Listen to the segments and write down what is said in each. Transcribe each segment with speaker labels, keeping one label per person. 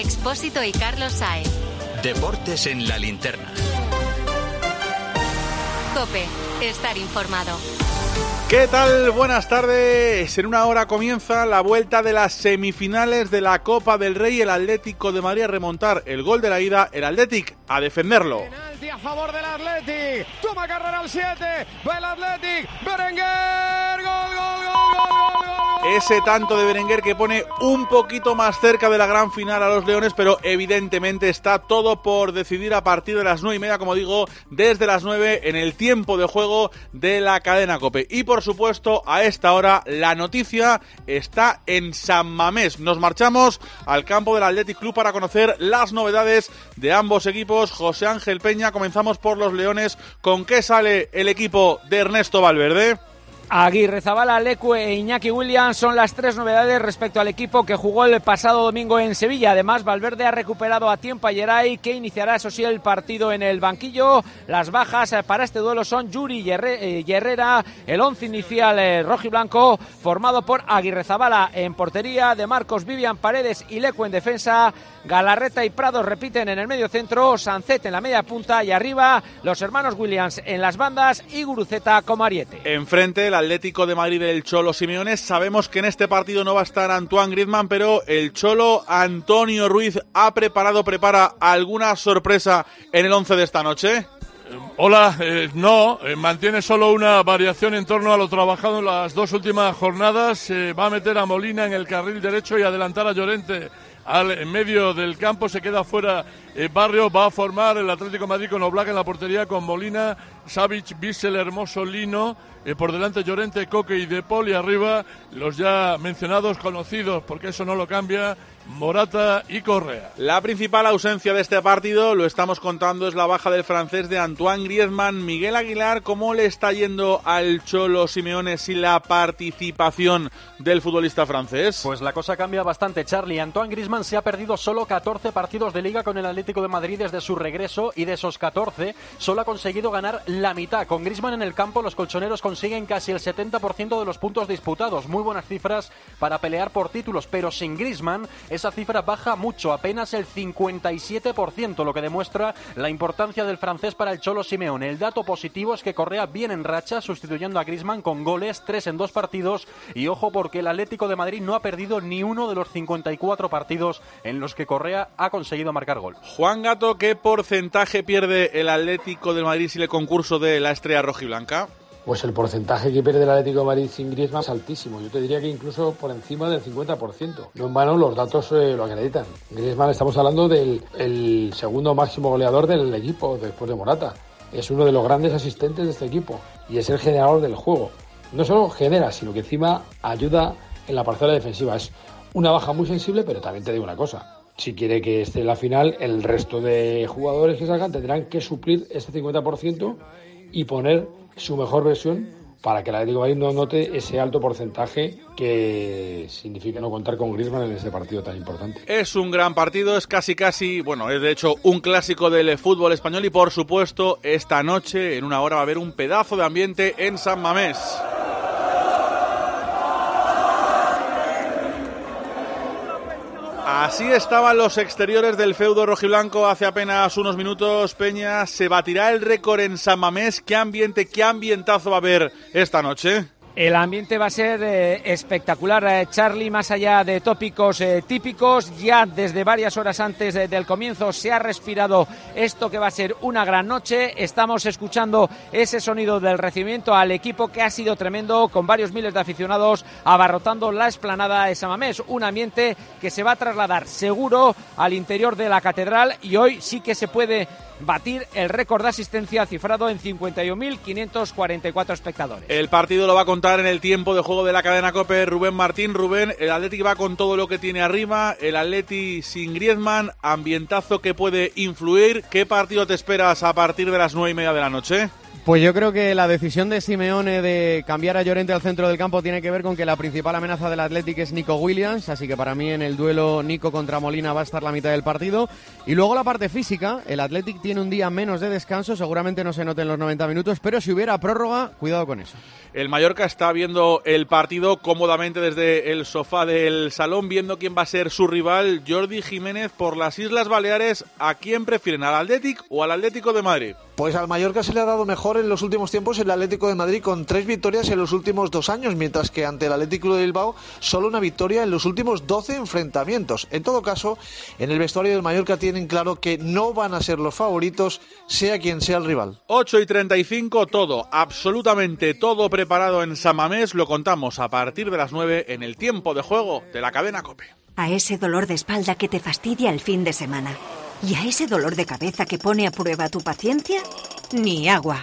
Speaker 1: Expósito y Carlos Saez.
Speaker 2: Deportes en la linterna.
Speaker 1: Cope, estar informado.
Speaker 3: ¿Qué tal? Buenas tardes. En una hora comienza la vuelta de las semifinales de la Copa del Rey. El Atlético de Madrid a remontar el gol de la ida. El Atlético a defenderlo.
Speaker 4: Penalti a favor del Atlético. Toma carrera al 7. Va el Atlético. Berenguer. Gol, gol, gol, gol, gol, gol.
Speaker 3: Ese tanto de Berenguer que pone un poquito más cerca de la gran final a los Leones, pero evidentemente está todo por decidir a partir de las nueve y media, como digo, desde las 9 en el tiempo de juego de la cadena Cope. Y por supuesto, a esta hora la noticia está en San Mamés. Nos marchamos al campo del Athletic Club para conocer las novedades de ambos equipos. José Ángel Peña, comenzamos por los Leones. ¿Con qué sale el equipo de Ernesto Valverde?
Speaker 5: Aguirre Zabala, Lecue e Iñaki Williams son las tres novedades respecto al equipo que jugó el pasado domingo en Sevilla. Además, Valverde ha recuperado a tiempo a Yeray, que iniciará, eso sí, el partido en el banquillo. Las bajas eh, para este duelo son Yuri y Herrera, el once inicial eh, rojo y blanco, formado por Aguirre Zabala en portería, de Marcos Vivian Paredes y Lecue en defensa. Galarreta y Prado repiten en el medio centro, Sancet en la media punta y arriba los hermanos Williams en las bandas y Guruceta como ariete.
Speaker 3: Enfrente, el Atlético de Madrid del Cholo Simeone. Sabemos que en este partido no va a estar Antoine Griezmann, pero el Cholo Antonio Ruiz ha preparado, prepara alguna sorpresa en el 11 de esta noche.
Speaker 6: Hola, eh, no, eh, mantiene solo una variación en torno a lo trabajado en las dos últimas jornadas. Eh, va a meter a Molina en el carril derecho y adelantar a Llorente al en medio del campo. Se queda fuera eh, Barrio. Va a formar el Atlético Madrid con Oblak en la portería, con Molina, Savic, Bissell, Hermoso, Lino. eh, por delante Llorente, Coque y De Paul. Y arriba los ya mencionados, conocidos, porque eso no lo cambia, Morata y Correa.
Speaker 3: La principal ausencia de este partido, lo estamos contando, es la baja del francés de Antoine Griezmann. Miguel Aguilar, ¿cómo le está yendo al Cholo Simeone sin la participación del futbolista francés?
Speaker 7: Pues la cosa cambia bastante, Charlie. Antoine Griezmann se ha perdido solo 14 partidos de liga con el Atlético de Madrid desde su regreso y de esos 14 solo ha conseguido ganar la mitad. Con Griezmann en el campo los colchoneros consiguen casi el 70% de los puntos disputados. Muy buenas cifras para pelear por títulos, pero sin Griezmann esa cifra baja mucho, apenas el 57%, lo que demuestra la importancia del francés para el Cholo Simeone. El dato positivo es que Correa viene en racha sustituyendo a Griezmann con goles, tres en dos partidos y ojo porque el Atlético de Madrid no ha perdido ni uno de los 54 partidos en los que Correa ha conseguido marcar gol.
Speaker 3: Juan Gato, ¿qué porcentaje pierde el Atlético de Madrid sin el concurso de la estrella rojiblanca?
Speaker 8: Pues el porcentaje que pierde el Atlético de Madrid sin Griezmann es altísimo. Yo te diría que incluso por encima del 50%. No en vano los datos eh, lo acreditan. Griezmann estamos hablando del el segundo máximo goleador del equipo después de Morata. Es uno de los grandes asistentes de este equipo y es el generador del juego. No solo genera, sino que encima ayuda en la parcela defensiva. Es una baja muy sensible, pero también te digo una cosa. Si quiere que esté en la final, el resto de jugadores que salgan tendrán que suplir ese 50% y poner su mejor versión para que el Atlético de Madrid no note ese alto porcentaje que significa no contar con Griezmann en ese partido tan importante.
Speaker 3: Es un gran partido, es casi casi, bueno, es de hecho un clásico del fútbol español y por supuesto esta noche en una hora va a haber un pedazo de ambiente en San Mamés. Así estaban los exteriores del feudo rojiblanco hace apenas unos minutos. Peña, ¿se batirá el récord en San Mamés? ¿Qué ambiente, qué ambientazo va a haber esta noche?
Speaker 5: El ambiente va a ser eh, espectacular, eh, Charlie, más allá de tópicos eh, típicos. Ya desde varias horas antes de- del comienzo se ha respirado esto que va a ser una gran noche. Estamos escuchando ese sonido del recibimiento al equipo que ha sido tremendo, con varios miles de aficionados abarrotando la esplanada de Samamés. Un ambiente que se va a trasladar seguro al interior de la catedral y hoy sí que se puede batir el récord de asistencia cifrado en 51.544 espectadores.
Speaker 3: El partido lo va a contar en el tiempo de juego de la cadena Cope Rubén Martín. Rubén, el Atleti va con todo lo que tiene arriba. El Atleti sin Griezmann, ambientazo que puede influir. ¿Qué partido te esperas a partir de las nueve y media de la noche?
Speaker 9: Pues yo creo que la decisión de Simeone de cambiar a Llorente al centro del campo tiene que ver con que la principal amenaza del Athletic es Nico Williams, así que para mí en el duelo Nico contra Molina va a estar la mitad del partido. Y luego la parte física, el Athletic tiene un día menos de descanso, seguramente no se note en los 90 minutos, pero si hubiera prórroga, cuidado con eso.
Speaker 3: El Mallorca está viendo el partido cómodamente desde el sofá del salón, viendo quién va a ser su rival, Jordi Jiménez, por las Islas Baleares. ¿A quién prefieren, al Athletic o al Atlético de Madrid?
Speaker 10: Pues al Mallorca se le ha dado mejor en los últimos tiempos el Atlético de Madrid con tres victorias en los últimos dos años, mientras que ante el Atlético de Bilbao solo una victoria en los últimos 12 enfrentamientos. En todo caso, en el vestuario del Mallorca tienen claro que no van a ser los favoritos, sea quien sea el rival.
Speaker 3: 8 y 35, todo, absolutamente todo preparado en Samamés. Lo contamos a partir de las 9 en el tiempo de juego de la cadena Cope.
Speaker 11: A ese dolor de espalda que te fastidia el fin de semana. ¿Y a ese dolor de cabeza que pone a prueba tu paciencia? Ni agua.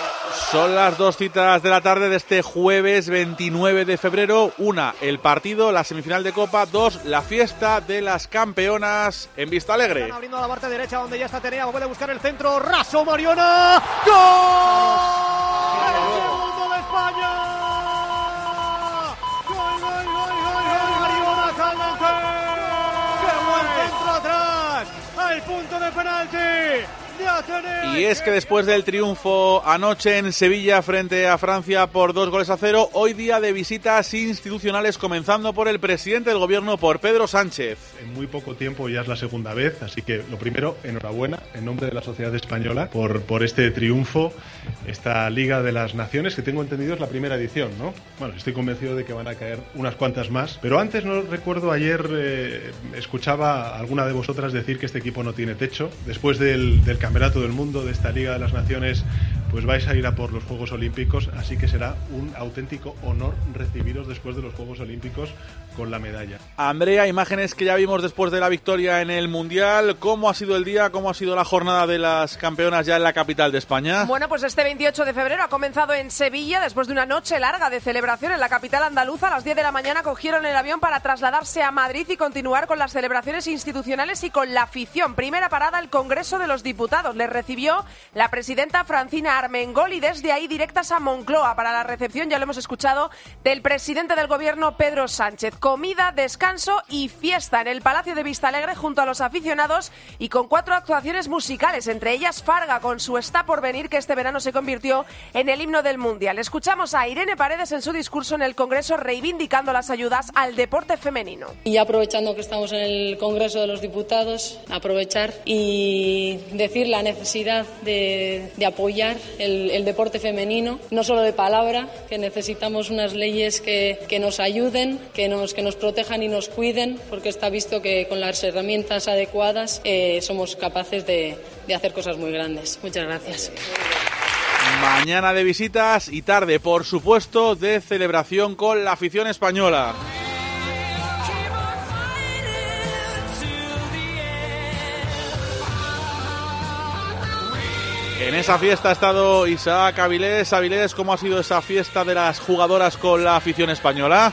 Speaker 3: Son las dos citas de la tarde de este jueves 29 de febrero. Una, el partido, la semifinal de Copa. Dos, la fiesta de las campeonas en Vista Alegre.
Speaker 4: Están abriendo a la parte derecha donde ya está Tenea. Puede buscar el centro. Raso Mariona. ¡Gol! ¡El segundo de España! ¡Gol, gol, gol, gol, gol! Mariona Caldente. ¡Qué buen centro atrás! ¡Al punto de penalti!
Speaker 3: Y es que después del triunfo anoche en Sevilla frente a Francia por dos goles a cero, hoy día de visitas institucionales comenzando por el presidente del gobierno, por Pedro Sánchez.
Speaker 12: En muy poco tiempo ya es la segunda vez, así que lo primero, enhorabuena en nombre de la sociedad española por, por este triunfo, esta Liga de las Naciones, que tengo entendido es la primera edición, ¿no? Bueno, estoy convencido de que van a caer unas cuantas más, pero antes no recuerdo, ayer eh, escuchaba a alguna de vosotras decir que este equipo no tiene techo, después del, del Campeonato del Mundo, de esta Liga de las Naciones, pues vais a ir a por los Juegos Olímpicos, así que será un auténtico honor recibiros después de los Juegos Olímpicos con la medalla.
Speaker 3: Andrea, imágenes que ya vimos después de la victoria en el Mundial. ¿Cómo ha sido el día? ¿Cómo ha sido la jornada de las campeonas ya en la capital de España?
Speaker 13: Bueno, pues este 28 de febrero ha comenzado en Sevilla después de una noche larga de celebración en la capital andaluza. A las 10 de la mañana cogieron el avión para trasladarse a Madrid y continuar con las celebraciones institucionales y con la afición. Primera parada el Congreso de los Diputados. Les recibió la presidenta Francina Armengol y desde ahí directas a Moncloa para la recepción, ya lo hemos escuchado, del presidente del gobierno Pedro Sánchez. Comida, descanso y fiesta en el Palacio de Vistalegre junto a los aficionados y con cuatro actuaciones musicales, entre ellas Farga con su Está por venir que este verano se convirtió en el himno del Mundial. Escuchamos a Irene Paredes en su discurso en el Congreso reivindicando las ayudas al deporte femenino.
Speaker 14: Y aprovechando que estamos en el Congreso de los Diputados, aprovechar y decir la necesidad de, de apoyar el, deporte femenino, no solo de palabra, que necesitamos unas leyes que, que nos ayuden, que nos, que nos protejan y nos cuiden, porque está visto que con las herramientas adecuadas eh, somos capaces de, de hacer cosas muy grandes. Muchas gracias.
Speaker 3: Mañana de visitas y tarde, por supuesto, de celebración con la afición española. En esa fiesta ha estado Isaac Avilés. Avilés, ¿cómo ha sido esa fiesta de las jugadoras con la afición española?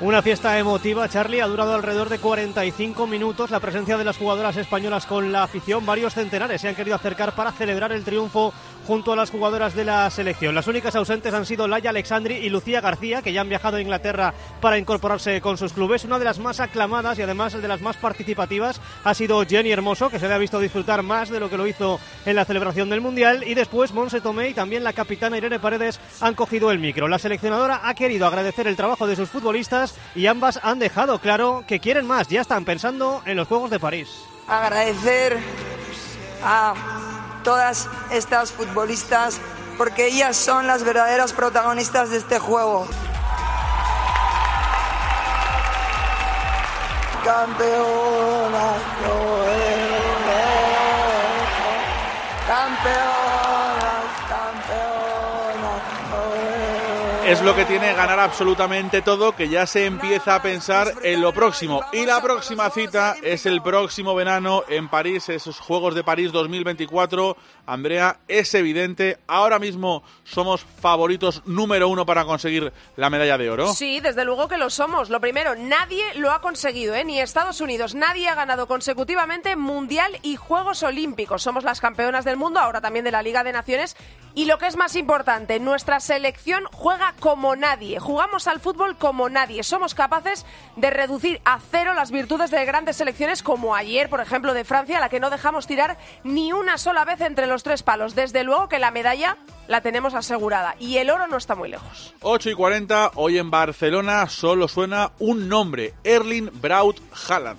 Speaker 15: Una fiesta emotiva, Charlie, ha durado alrededor de 45 minutos la presencia de las jugadoras españolas con la afición. Varios centenares se han querido acercar para celebrar el triunfo junto a las jugadoras de la selección. Las únicas ausentes han sido Laia Alexandri y Lucía García, que ya han viajado a Inglaterra para incorporarse con sus clubes. Una de las más aclamadas y además de las más participativas ha sido Jenny Hermoso, que se le ha visto disfrutar más de lo que lo hizo en la celebración del Mundial. Y después Monse Tomé y también la capitana Irene Paredes han cogido el micro. La seleccionadora ha querido agradecer el trabajo de sus futbolistas y ambas han dejado claro que quieren más. Ya están pensando en los Juegos de París.
Speaker 16: Agradecer a todas estas futbolistas porque ellas son las verdaderas protagonistas de este juego. Campeonas, campeonas,
Speaker 3: Es lo que tiene ganar absolutamente todo, que ya se empieza a pensar en lo próximo. Y la próxima cita es el próximo verano en París, esos Juegos de París 2024. Andrea, es evidente, ahora mismo somos favoritos número uno para conseguir la medalla de oro.
Speaker 13: Sí, desde luego que lo somos. Lo primero, nadie lo ha conseguido, ¿eh? ni Estados Unidos. Nadie ha ganado consecutivamente Mundial y Juegos Olímpicos. Somos las campeonas del mundo, ahora también de la Liga de Naciones. Y lo que es más importante, nuestra selección juega como nadie. Jugamos al fútbol como nadie. Somos capaces de reducir a cero las virtudes de grandes selecciones como ayer, por ejemplo, de Francia, a la que no dejamos tirar ni una sola vez entre los tres palos. Desde luego que la medalla la tenemos asegurada y el oro no está muy lejos.
Speaker 3: 8 y 40, hoy en Barcelona solo suena un nombre, Erling Braut Haaland.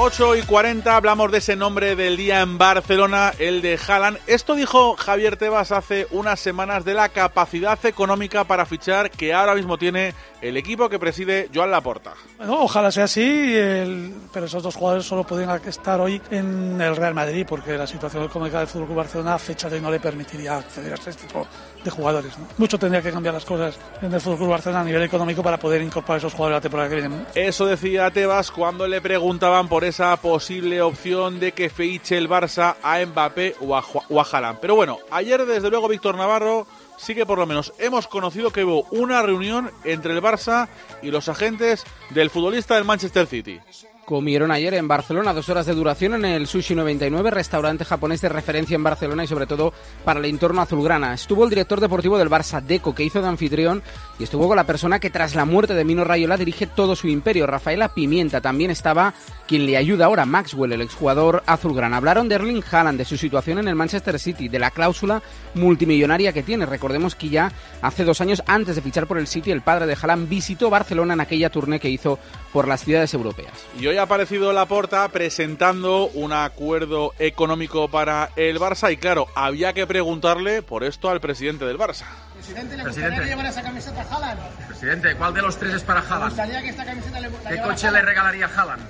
Speaker 3: 8 y 40 hablamos de ese nombre del día en Barcelona, el de Haaland. Esto dijo Javier Tebas hace unas semanas de la capacidad económica para fichar que ahora mismo tiene el equipo que preside Joan Laporta.
Speaker 17: Bueno, ojalá sea así, el- pero esos dos jugadores solo pueden estar hoy en el Real Madrid porque la situación económica del Club Barcelona a fecha de hoy no le permitiría acceder a este tipo jugadores. Mucho tendría que cambiar las cosas en el Fútbol Barcelona a nivel económico para poder incorporar esos jugadores la temporada que viene.
Speaker 3: Eso decía Tebas cuando le preguntaban por esa posible opción de que fiche el Barça a Mbappé o a, o. Pero bueno, ayer desde luego Víctor Navarro sí que por lo menos hemos conocido que hubo una reunión entre el Barça y los agentes del futbolista del Manchester City.
Speaker 18: Comieron ayer en Barcelona dos horas de duración en el Sushi 99, restaurante japonés de referencia en Barcelona y sobre todo para el entorno azulgrana. Estuvo el director deportivo del Barça, Deco, que hizo de anfitrión y estuvo con la persona que tras la muerte de Mino Rayola dirige todo su imperio, Rafaela Pimienta. También estaba quien le ayuda ahora, Maxwell, el exjugador azulgrana. Hablaron de Erling Haaland, de su situación en el Manchester City, de la cláusula multimillonaria que tiene. Recordemos que ya hace dos años, antes de fichar por el City, el padre de Haaland visitó Barcelona en aquella tournée que hizo por las ciudades europeas.
Speaker 3: Y hoy ha aparecido Laporta presentando un acuerdo económico para el Barça y claro, había que preguntarle por esto al presidente del Barça.
Speaker 19: Presidente, ¿le
Speaker 20: Presidente.
Speaker 19: gustaría llevar esa camiseta a Haaland?
Speaker 20: Presidente, ¿cuál de los tres es para
Speaker 19: ¿Le
Speaker 20: Haaland?
Speaker 19: gustaría que esta camiseta le la
Speaker 20: ¿Qué
Speaker 19: llevara
Speaker 20: coche
Speaker 19: Haaland?
Speaker 20: le regalaría a Haaland?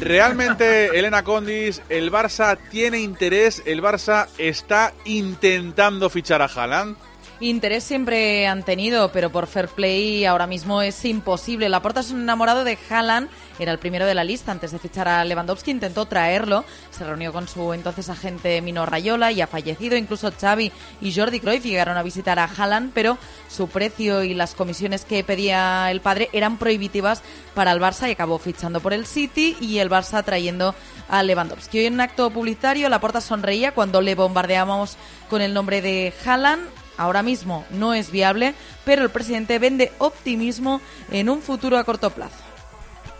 Speaker 3: Realmente, Elena Condis, el Barça tiene interés, el Barça está intentando fichar a Haaland.
Speaker 21: Interés siempre han tenido, pero por fair play ahora mismo es imposible. Laporta es un enamorado de Haaland, era el primero de la lista antes de fichar a Lewandowski, intentó traerlo, se reunió con su entonces agente Mino Rayola y ha fallecido. Incluso Xavi y Jordi Cruyff llegaron a visitar a Haaland, pero su precio y las comisiones que pedía el padre eran prohibitivas para el Barça y acabó fichando por el City y el Barça trayendo a Lewandowski. Hoy en un acto publicitario, Laporta sonreía cuando le bombardeamos con el nombre de Haaland ahora mismo no es viable, pero el presidente vende optimismo en un futuro a corto plazo.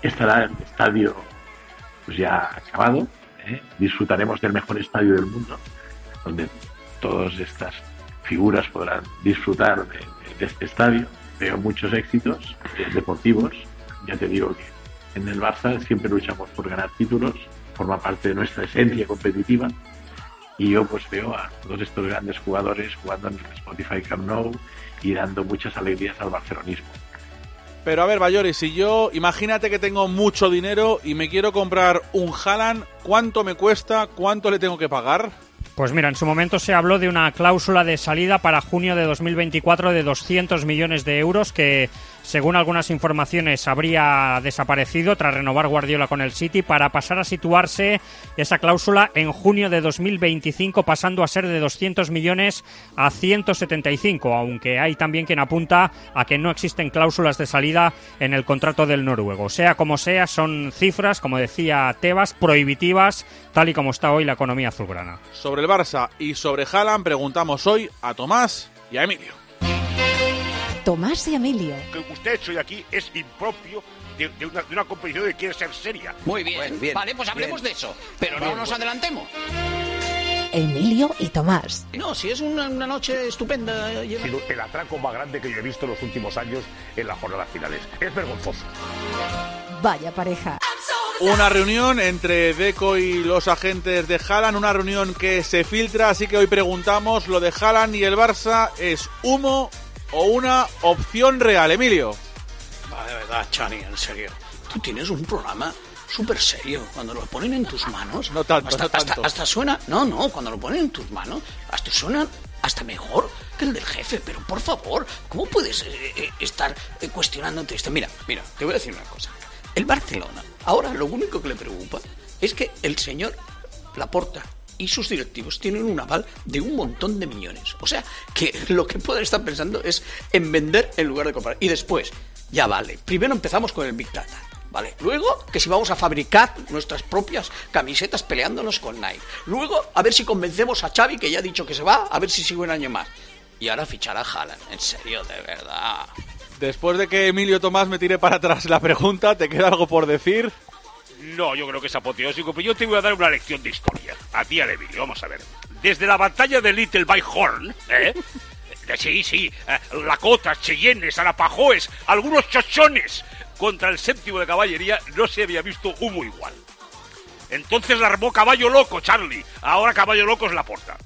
Speaker 22: estará el estadio pues ya acabado. ¿eh? Disfrutaremos del mejor estadio del mundo, donde todas estas figuras podrán disfrutar de, este estadio. Veo muchos éxitos eh, deportivos. Ya te digo que en el Barça siempre luchamos por ganar títulos, forma parte de nuestra esencia competitiva. Y yo pues veo a todos estos grandes jugadores jugando en el Spotify Camp Nou y dando muchas alegrías al barcelonismo.
Speaker 3: Pero a ver, Bayori, si yo, imagínate que tengo mucho dinero y me quiero comprar un Haaland, ¿cuánto me cuesta? ¿Cuánto le tengo que pagar?
Speaker 23: Pues mira, en su momento se habló de una cláusula de salida para junio de 2024 de 200 millones de euros que, según algunas informaciones, habría desaparecido tras renovar Guardiola con el City para pasar a situarse esa cláusula en junio de 2025 pasando a ser de 200 millones a 175, aunque hay también quien apunta a que no existen cláusulas de salida en el contrato del noruego. Sea como sea, son cifras, como decía Tebas, prohibitivas tal y como está hoy la economía azulgrana.
Speaker 3: Sobre el Barça y sobre Haaland preguntamos hoy a Tomás y a Emilio.
Speaker 24: Tomás y Emilio.
Speaker 25: que usted hecho aquí es impropio de, de una, de una competición que quiere ser seria.
Speaker 26: Muy bien. Vale, pues hablemos de eso. Pero no nos adelantemos.
Speaker 24: Emilio y Tomás.
Speaker 26: No, si es una, una noche estupenda.
Speaker 25: Ha sido el atraco más grande que yo he visto en los últimos años en las jornadas finales. Es vergonzoso.
Speaker 24: Vaya pareja.
Speaker 3: Una reunión entre Deco y los agentes de Haaland, una reunión que se filtra, así que hoy preguntamos, ¿lo de Haaland y el Barça es humo o una opción real, Emilio?
Speaker 26: Va, de verdad, Chani, en serio. Tú tienes un programa súper serio. Cuando lo ponen en tus manos...
Speaker 3: No tanto,
Speaker 26: hasta,
Speaker 3: no tanto.
Speaker 26: hasta- hasta suena... No, no, cuando lo ponen en tus manos, hasta suena hasta mejor que el del jefe. Pero, por favor, ¿cómo puedes eh, eh, estar eh, cuestionándote esto? Mira, mira, te voy a decir una cosa. El Barcelona, ahora lo único que le preocupa es que el señor Laporta y sus directivos tienen un aval de un montón de millones. O sea, que lo que pueden estar pensando es en vender en lugar de comprar. Y después, ya vale, primero empezamos con el Big Data. Vale, luego que si vamos a fabricar nuestras propias camisetas peleándonos con Nike. Luego a ver si convencemos a Xavi que ya ha dicho que se va, a ver si sigue un año más. Y ahora fichar a Haaland, en serio, de verdad.
Speaker 3: Después de que Emilio Tomás me tire para atrás la pregunta, ¿te queda algo por decir?
Speaker 25: No, yo creo que es apoteósico, pero yo te voy a dar una lección de historia. A ti, al Emilio, vamos a ver. Desde la batalla de Little Bighorn, ¿eh? Sí, sí, eh, Lacotas, Cheyennes, Arapajoes, algunos chochones contra el séptimo de caballería, no se había visto humo igual. Entonces la armó Caballo Loco, Charlie. Ahora Caballo Loco es la porta.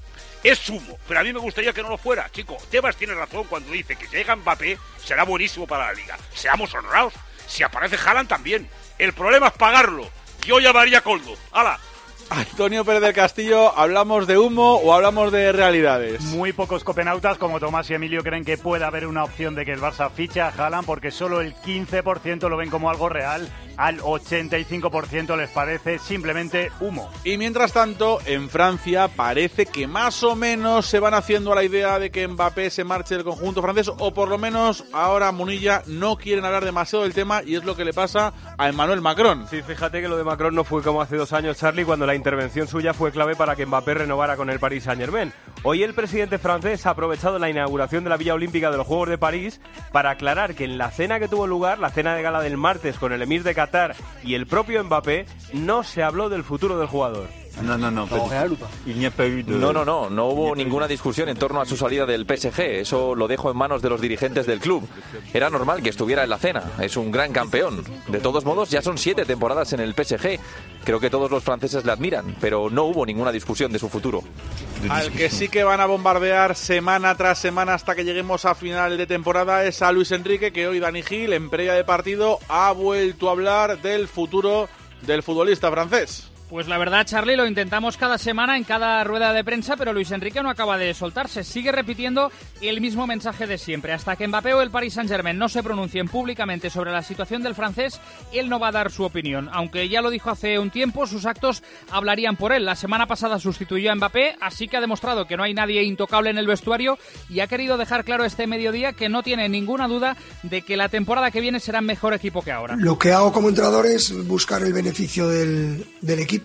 Speaker 25: Es humo, pero a mí me gustaría que no lo fuera, chico. Tebas tiene razón cuando dice que si llega Mbappé será buenísimo para la liga. Seamos honrados. Si aparece Haaland también. El problema es pagarlo. Yo llamaría a Coldo. ¡Hala!
Speaker 3: Antonio Pérez del Castillo, ¿hablamos de humo o hablamos de realidades?
Speaker 27: Muy pocos copenautas como Tomás y Emilio creen que puede haber una opción de que el Barça fiche a Haaland porque solo el 15% lo ven como algo real, al 85% les parece simplemente humo.
Speaker 3: Y mientras tanto, en Francia parece que más o menos se van haciendo a la idea de que Mbappé se marche del conjunto francés, o por lo menos ahora Munilla no quieren hablar demasiado del tema y es lo que le pasa a Emmanuel Macron.
Speaker 11: Sí, fíjate que lo de Macron no fue como hace dos años, Charlie, cuando la intervención suya fue clave para que Mbappé renovara con el Paris Saint-Germain. Hoy el presidente francés ha aprovechado la inauguración de la Villa Olímpica de los Juegos de París para aclarar que en la cena que tuvo lugar, la cena de gala del martes con el emir de Qatar y el propio Mbappé, no se habló del futuro del jugador.
Speaker 28: No, no, no. No, no, no. No hubo ninguna discusión en torno a su salida del PSG. Eso lo dejo en manos de los dirigentes del club. Era normal que estuviera en la cena. Es un gran campeón. De todos modos, ya son siete temporadas en el PSG. Creo que todos los franceses le admiran, pero no hubo ninguna discusión de su futuro.
Speaker 3: Al que sí que van a bombardear semana tras semana hasta que lleguemos a final de temporada es a Luis Enrique, que hoy Dani Gil, en previa de partido, ha vuelto a hablar del futuro del futbolista francés.
Speaker 17: Pues la verdad, Charlie, lo intentamos cada semana en cada rueda de prensa, pero Luis Enrique no acaba de soltarse. Sigue repitiendo el mismo mensaje de siempre. Hasta que Mbappé o el Paris Saint-Germain no se pronuncien públicamente sobre la situación del francés, él no va a dar su opinión. Aunque ya lo dijo hace un tiempo, sus actos hablarían por él. La semana pasada sustituyó a Mbappé, así que ha demostrado que no hay nadie intocable en el vestuario y ha querido dejar claro este mediodía que no tiene ninguna duda de que la temporada que viene será mejor equipo que ahora.
Speaker 29: Lo que hago como entrenador es buscar el beneficio del, del equipo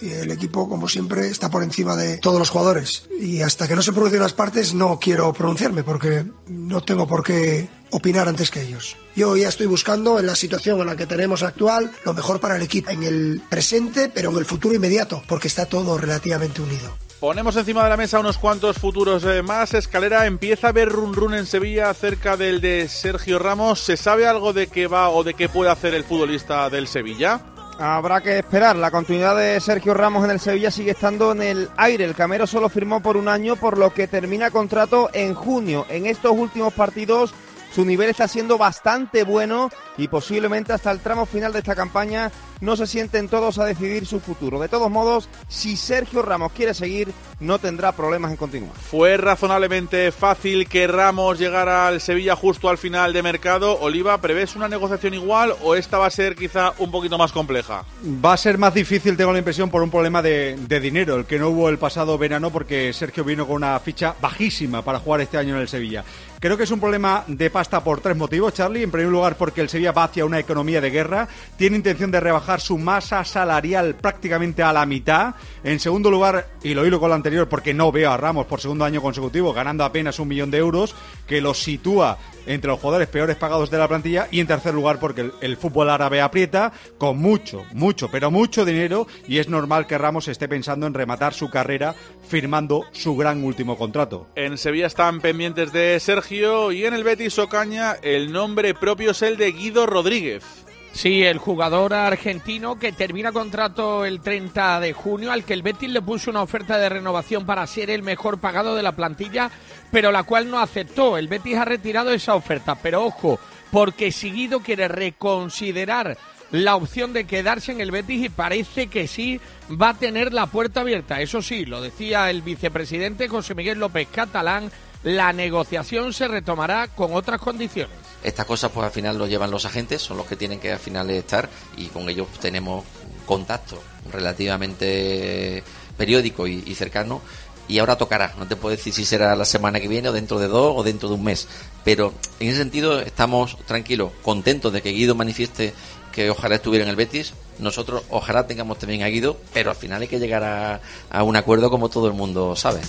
Speaker 29: y el equipo, como siempre, está por encima de todos los jugadores. Y hasta que no se pronuncien las partes, no quiero pronunciarme porque no tengo por qué opinar antes que ellos. Yo ya estoy buscando en la situación en la que tenemos actual lo mejor para el equipo, en el presente, pero en el futuro inmediato, porque está todo relativamente unido.
Speaker 3: Ponemos encima de la mesa unos cuantos futuros eh, más. Escalera empieza a ver run run en Sevilla acerca del de Sergio Ramos. ¿Se sabe algo de qué va o de qué puede hacer el futbolista del Sevilla?
Speaker 30: Habrá que esperar. La continuidad de Sergio Ramos en el Sevilla sigue estando en el aire. El Camero solo firmó por un año, por lo que termina contrato en junio. En estos últimos partidos su nivel está siendo bastante bueno y posiblemente hasta el tramo final de esta campaña no se sienten todos a decidir su futuro. De todos modos, si Sergio Ramos quiere seguir, no tendrá problemas en continuar.
Speaker 3: ¿Fue razonablemente fácil que Ramos llegara al Sevilla justo al final de mercado? Oliva, ¿prevés una negociación igual o esta va a ser quizá un poquito más compleja?
Speaker 31: Va a ser más difícil, tengo la impresión, por un problema de, de dinero, el que no hubo el pasado verano porque Sergio vino con una ficha bajísima para jugar este año en el Sevilla. Creo que es un problema de pasta por tres motivos, Charlie. En primer lugar, porque el Sevilla va hacia una economía de guerra, tiene intención de rebajar su masa salarial prácticamente a la mitad. En segundo lugar, y lo hilo con lo anterior, porque no veo a Ramos por segundo año consecutivo ganando apenas un millón de euros, que lo sitúa entre los jugadores peores pagados de la plantilla. Y en tercer lugar, porque el, fútbol árabe aprieta con mucho, mucho, pero mucho dinero y es normal que Ramos esté pensando en rematar su carrera firmando su gran último contrato.
Speaker 3: En Sevilla están pendientes de Sergio y en el Betis Ocaña el nombre propio es el de Guido Rodríguez.
Speaker 32: Sí, el jugador argentino que termina contrato el 30 de junio, al que el Betis le puso una oferta de renovación para ser el mejor pagado de la plantilla, pero la cual no aceptó. El Betis ha retirado esa oferta, pero ojo, porque Seguido quiere reconsiderar la opción de quedarse en el Betis y parece que sí va a tener la puerta abierta. Eso sí, lo decía el vicepresidente José Miguel López Catalán, la negociación se retomará con otras condiciones.
Speaker 33: Estas cosas pues al final lo llevan los agentes, son los que tienen que al final estar y con ellos tenemos contacto relativamente periódico y, cercano y ahora tocará. No te puedo decir si será la semana que viene o dentro de dos o dentro de un mes. Pero en ese sentido estamos tranquilos, contentos de que Guido manifieste que ojalá estuviera en el Betis. Nosotros ojalá tengamos también a Guido, pero al final hay que llegar a un acuerdo como todo el mundo sabe.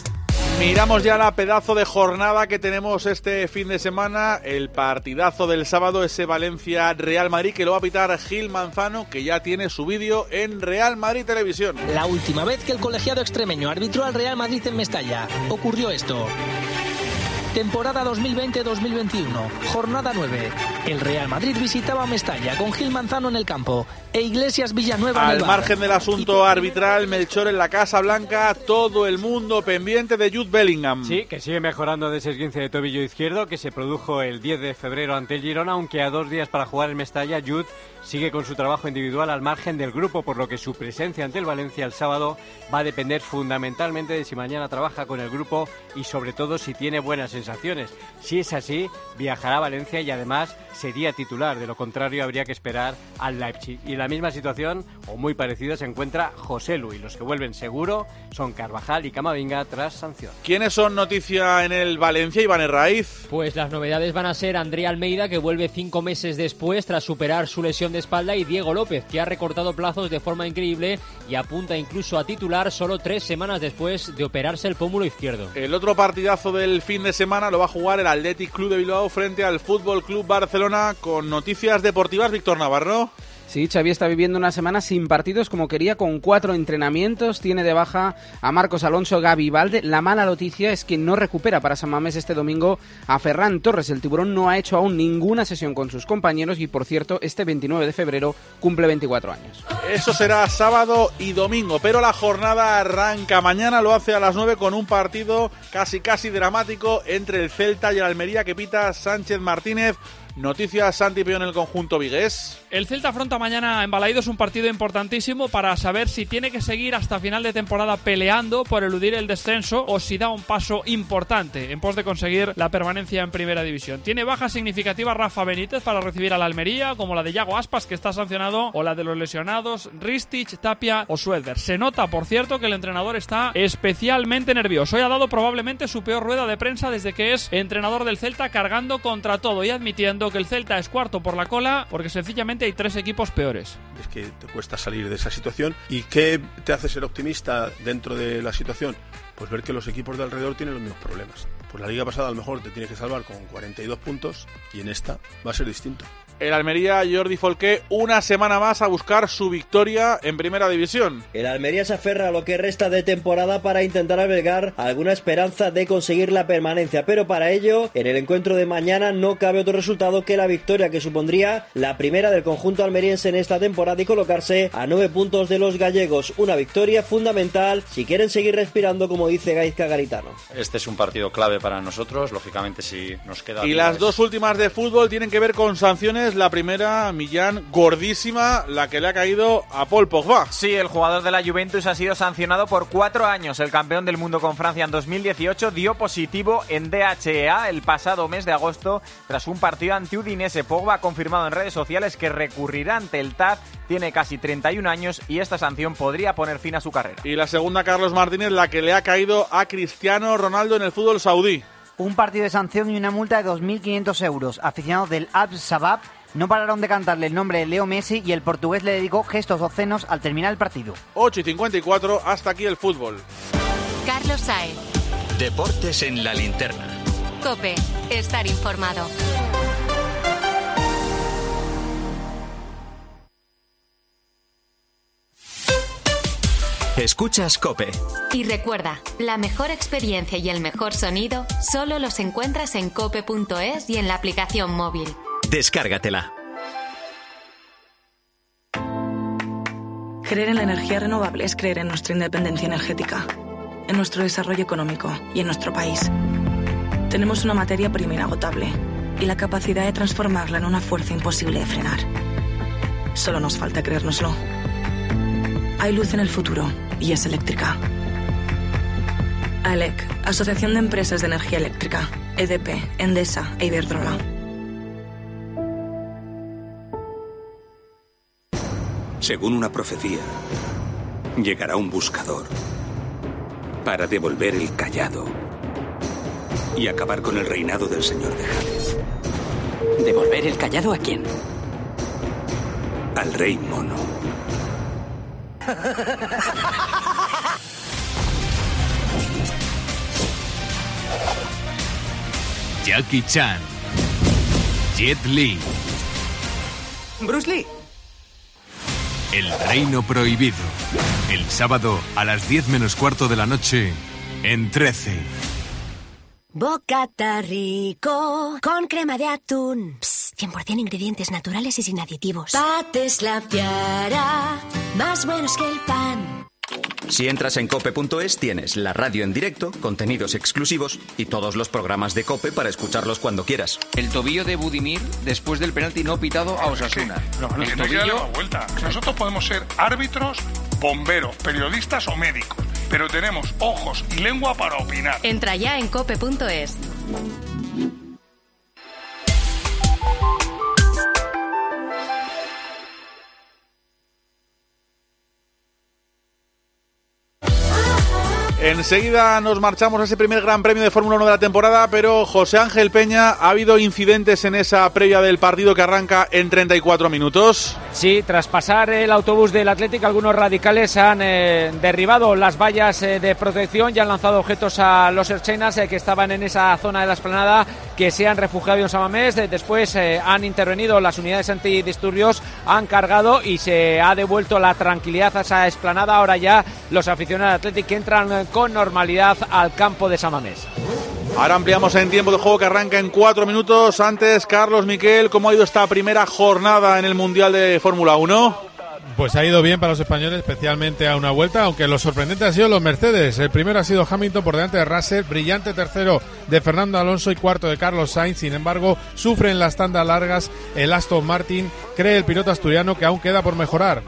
Speaker 3: Miramos ya la pedazo de jornada que tenemos este fin de semana, el partidazo del sábado, ese Valencia-Real Madrid que lo va a pitar Gil Manzano, que ya tiene su vídeo en Real Madrid Televisión.
Speaker 34: La última vez que el colegiado extremeño arbitró al Real Madrid en Mestalla, ocurrió esto. Temporada 2020-2021, jornada 9. El Real Madrid visitaba Mestalla con Gil Manzano en el campo e Iglesias Villanueva en
Speaker 3: Al
Speaker 34: el bar.
Speaker 3: margen del asunto arbitral, Melchor en la Casa Blanca, todo el mundo pendiente de Jude Bellingham.
Speaker 35: Sí, que sigue mejorando de ese esguince de tobillo izquierdo que se produjo el 10 de febrero ante el Girona, aunque a dos días para jugar en Mestalla, Jude sigue con su trabajo individual al margen del grupo, por lo que su presencia ante el Valencia el sábado va a depender fundamentalmente de si mañana trabaja con el grupo y sobre todo si tiene buenas sensaciones. Si es así, viajará a Valencia y además sería titular, de lo contrario habría que esperar al Leipzig. Y en la misma situación, o muy parecida, se encuentra José Luis. Los que vuelven seguro son Carvajal y Camavinga tras sanción.
Speaker 3: ¿Quiénes son noticia en el Valencia, Iván Herraiz?
Speaker 36: Pues las novedades van a ser Andrea Almeida, que vuelve cinco meses después tras superar su lesión de espalda, y Diego López, que ha recortado plazos de forma increíble y apunta incluso a titular solo tres semanas después de operarse el pómulo izquierdo.
Speaker 3: El otro partidazo del fin de semana lo va a jugar el Athletic Club de Bilbao frente al Fútbol Club Barcelona con noticias deportivas, Víctor Navarro.
Speaker 18: Sí, Xavi está viviendo una semana sin partidos como quería, con cuatro entrenamientos. Tiene de baja a Marcos Alonso, Gaby Valde. La mala noticia es que no recupera para San Mamés este domingo a Ferran Torres. El tiburón no ha hecho aún ninguna sesión con sus compañeros y, por cierto, este 29 de febrero cumple 24 años.
Speaker 3: Eso será sábado y domingo, pero la jornada arranca mañana, lo hace a las 9 con un partido casi casi dramático entre el Celta y el Almería que pita Sánchez Martínez. Noticias Santi Pío en el conjunto vigués.
Speaker 37: El Celta afronta mañana en Balaidos un partido importantísimo para saber si tiene que seguir hasta final de temporada peleando por eludir el descenso o si da un paso importante en pos de conseguir la permanencia en primera división. Tiene baja significativa Rafa Benítez para recibir a la Almería, como la de Yago Aspas que está sancionado o la de los lesionados Ristich, Tapia o Suedber. Se nota, por cierto, que el entrenador está especialmente nervioso. Hoy ha dado probablemente su peor rueda de prensa desde que es entrenador del Celta cargando contra todo y admitiendo que el Celta es cuarto por la cola porque sencillamente hay tres equipos peores.
Speaker 38: Es que te cuesta salir de esa situación. ¿Y qué te hace ser optimista dentro de la situación? Pues ver que los equipos de alrededor tienen los mismos problemas. Pues la liga pasada a lo mejor te tiene que salvar con 42 puntos y en esta va a ser distinto.
Speaker 3: El Almería, Jordi Folqué, una semana más a buscar su victoria en primera división.
Speaker 39: El Almería se aferra a lo que resta de temporada para intentar albergar alguna esperanza de conseguir la permanencia, pero para ello, en el encuentro de mañana no cabe otro resultado que la victoria que supondría la primera del conjunto almeriense en esta temporada y colocarse a nueve puntos de los gallegos. Una victoria fundamental si quieren seguir respirando, como dice Gaizka Garitano.
Speaker 40: Este es un partido clave para nosotros, lógicamente si nos queda...
Speaker 3: Y las dos últimas de fútbol tienen que ver con sanciones. La primera, Millán, gordísima, la que le ha caído a Paul Pogba.
Speaker 41: Sí, el jugador de la Juventus ha sido sancionado por cuatro años. El campeón del mundo con Francia en 2018 dio positivo en DHEA el pasado mes de agosto tras un partido ante Udinese. Pogba ha confirmado en redes sociales que recurrirá ante el TAD. Tiene casi 31 años y esta sanción podría poner fin a su carrera.
Speaker 3: Y la segunda, Carlos Martínez, la que le ha caído a Cristiano Ronaldo en el fútbol saudí.
Speaker 42: Un partido de sanción y una multa de 2.500 euros. Aficionados del Al Sabab no pararon de cantarle el nombre de Leo Messi y el portugués le dedicó gestos obscenos al terminar el partido.
Speaker 3: 8 y 54, hasta aquí el fútbol.
Speaker 43: Carlos Saez.
Speaker 44: Deportes en la linterna.
Speaker 43: Cope. Estar informado.
Speaker 44: Escuchas Cope.
Speaker 43: Y recuerda, la mejor experiencia y el mejor sonido solo los encuentras en cope.es y en la aplicación móvil.
Speaker 44: Descárgatela.
Speaker 45: Creer en la energía renovable es creer en nuestra independencia energética, en nuestro desarrollo económico y en nuestro país. Tenemos una materia prima inagotable y la capacidad de transformarla en una fuerza imposible de frenar. Solo nos falta creérnoslo. Hay luz en el futuro y es eléctrica. ALEC, Asociación de Empresas de Energía Eléctrica, EDP, Endesa e Iberdrola.
Speaker 46: Según una profecía, llegará un buscador para devolver el callado y acabar con el reinado del señor de Hades.
Speaker 47: ¿Devolver el callado a quién?
Speaker 46: Al rey mono.
Speaker 48: Jackie Chan. Jet Li.
Speaker 47: Bruce Lee.
Speaker 48: El Reino Prohibido. El sábado a las 10 menos cuarto de la noche en 13.
Speaker 49: Bocata rico con crema de atún. Psst, 100% ingredientes naturales y sin aditivos. Pates la fiara, más buenos que el pan.
Speaker 44: Si entras en cope.es tienes la radio en directo, contenidos exclusivos y todos los programas de Cope para escucharlos cuando quieras.
Speaker 50: El tobillo de Budimir después del penalti no pitado a Osasuna.
Speaker 51: No, no,
Speaker 50: el
Speaker 51: que no dar la vuelta. Nosotros podemos ser árbitros, bomberos, periodistas o médicos, pero tenemos ojos y lengua para opinar.
Speaker 43: Entra ya en cope.es.
Speaker 3: Enseguida nos marchamos a ese primer Gran Premio de Fórmula 1 de la temporada, pero José Ángel Peña, ¿ha habido incidentes en esa previa del partido que arranca en 34 minutos?
Speaker 5: Sí, tras pasar el autobús del Atlético, algunos radicales han eh, derribado las vallas eh, de protección y han lanzado objetos a los erchenas eh, que estaban en esa zona de la esplanada, que se han refugiado en Samamés. después han intervenido las unidades antidisturbios, han cargado y se ha devuelto la tranquilidad a esa esplanada. Ahora ya los aficionados del Atlético entran con normalidad al campo de Samamés.
Speaker 3: Ahora ampliamos en tiempo de juego que arranca en cuatro minutos. Antes, Carlos Miquel, ¿cómo ha ido esta primera jornada en el Mundial de Fórmula 1?
Speaker 52: Pues ha ido bien para los españoles, especialmente a una vuelta, aunque lo sorprendente ha sido los Mercedes. El primero ha sido Hamilton por delante de Russell, brillante tercero de Fernando Alonso y cuarto de Carlos Sainz. Sin embargo, sufre en las tandas largas el Aston Martin, cree el piloto asturiano que aún queda por mejorar.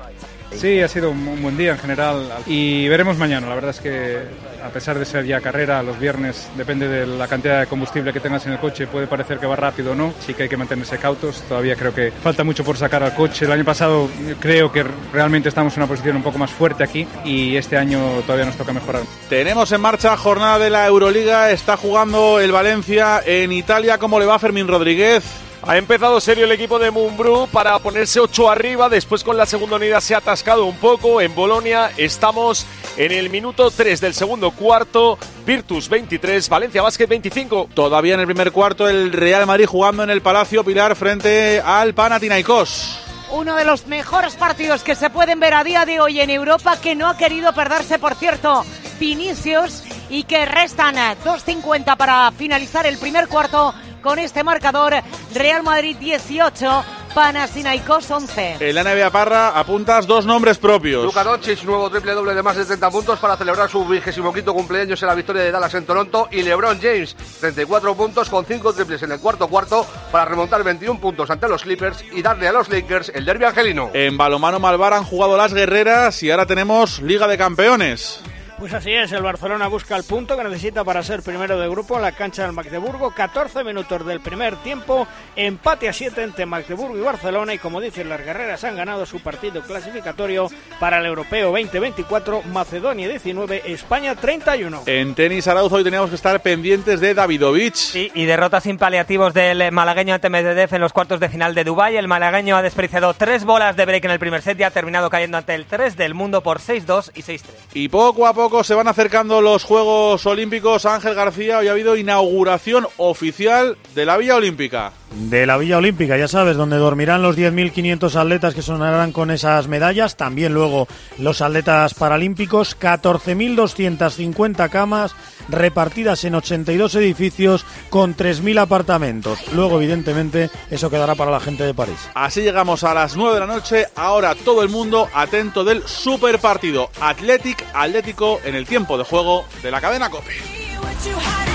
Speaker 53: Sí, ha sido un buen día en general y veremos mañana. La verdad es que a pesar de ser ya carrera, los viernes depende de la cantidad de combustible que tengas en el coche, puede parecer que va rápido o no. Sí que hay que mantenerse cautos. Todavía creo que falta mucho por sacar al coche. El año pasado creo que realmente estamos en una posición un poco más fuerte aquí y este año todavía nos toca mejorar.
Speaker 3: Tenemos en marcha jornada de la Euroliga. Está jugando el Valencia en Italia. ¿Cómo le va Fermín Rodríguez?
Speaker 54: Ha empezado serio el equipo de Mumbrú para ponerse 8 arriba. Después con la segunda unidad se ha atascado un poco. En Bolonia estamos en el minuto 3 del segundo cuarto. Virtus 23, Valencia Basket 25.
Speaker 3: Todavía en el primer cuarto el Real Madrid jugando en el Palacio Pilar frente al Panathinaikos.
Speaker 55: Uno de los mejores partidos que se pueden ver a día de hoy en Europa que no ha querido perderse, por cierto, Vinicius y que restan 2.50 para finalizar el primer cuarto con este marcador Real Madrid 18, Panathinaikos 11.
Speaker 3: En la NBA Parra apuntas dos nombres propios.
Speaker 39: Luka Doncic, nuevo triple doble de más de 30 puntos para celebrar su vigésimo quinto cumpleaños en la victoria de Dallas en Toronto y LeBron James, 34 puntos con 5 triples en el cuarto cuarto para remontar 21 puntos ante los Clippers y darle a los Lakers el derbi angelino.
Speaker 3: En balomano Malvar han jugado las guerreras y ahora tenemos Liga de Campeones.
Speaker 56: Pues así es, el Barcelona busca el punto que necesita para ser primero de grupo en la cancha del Magdeburgo. 14 minutos del primer tiempo, empate a 7 entre Magdeburgo y Barcelona. Y como dicen las guerreras, han ganado su partido clasificatorio para el Europeo 2024, Macedonia 19, España 31.
Speaker 3: En tenis Arauzo hoy teníamos que estar pendientes de Davidovich.
Speaker 41: Sí, y derrotas sin paliativos del malagueño ante Medvedev en los cuartos de final de Dubái. El malagueño ha desperdiciado tres bolas de break en el primer set y ha terminado cayendo ante el 3 del mundo por 6-2 y 6-3.
Speaker 3: Y poco a se van acercando los Juegos Olímpicos. Ángel García, hoy ha habido inauguración oficial de la Villa Olímpica.
Speaker 57: De la Villa Olímpica, ya sabes, donde dormirán los 10.500 atletas que sonarán con esas medallas. También luego los atletas paralímpicos. 14.250 camas repartidas en 82 edificios con 3.000 apartamentos. Luego, evidentemente, eso quedará para la gente de París.
Speaker 3: Así llegamos a las 9 de la noche. Ahora todo el mundo atento del super partido Athletic Atlético en el tiempo de juego de la cadena COPE.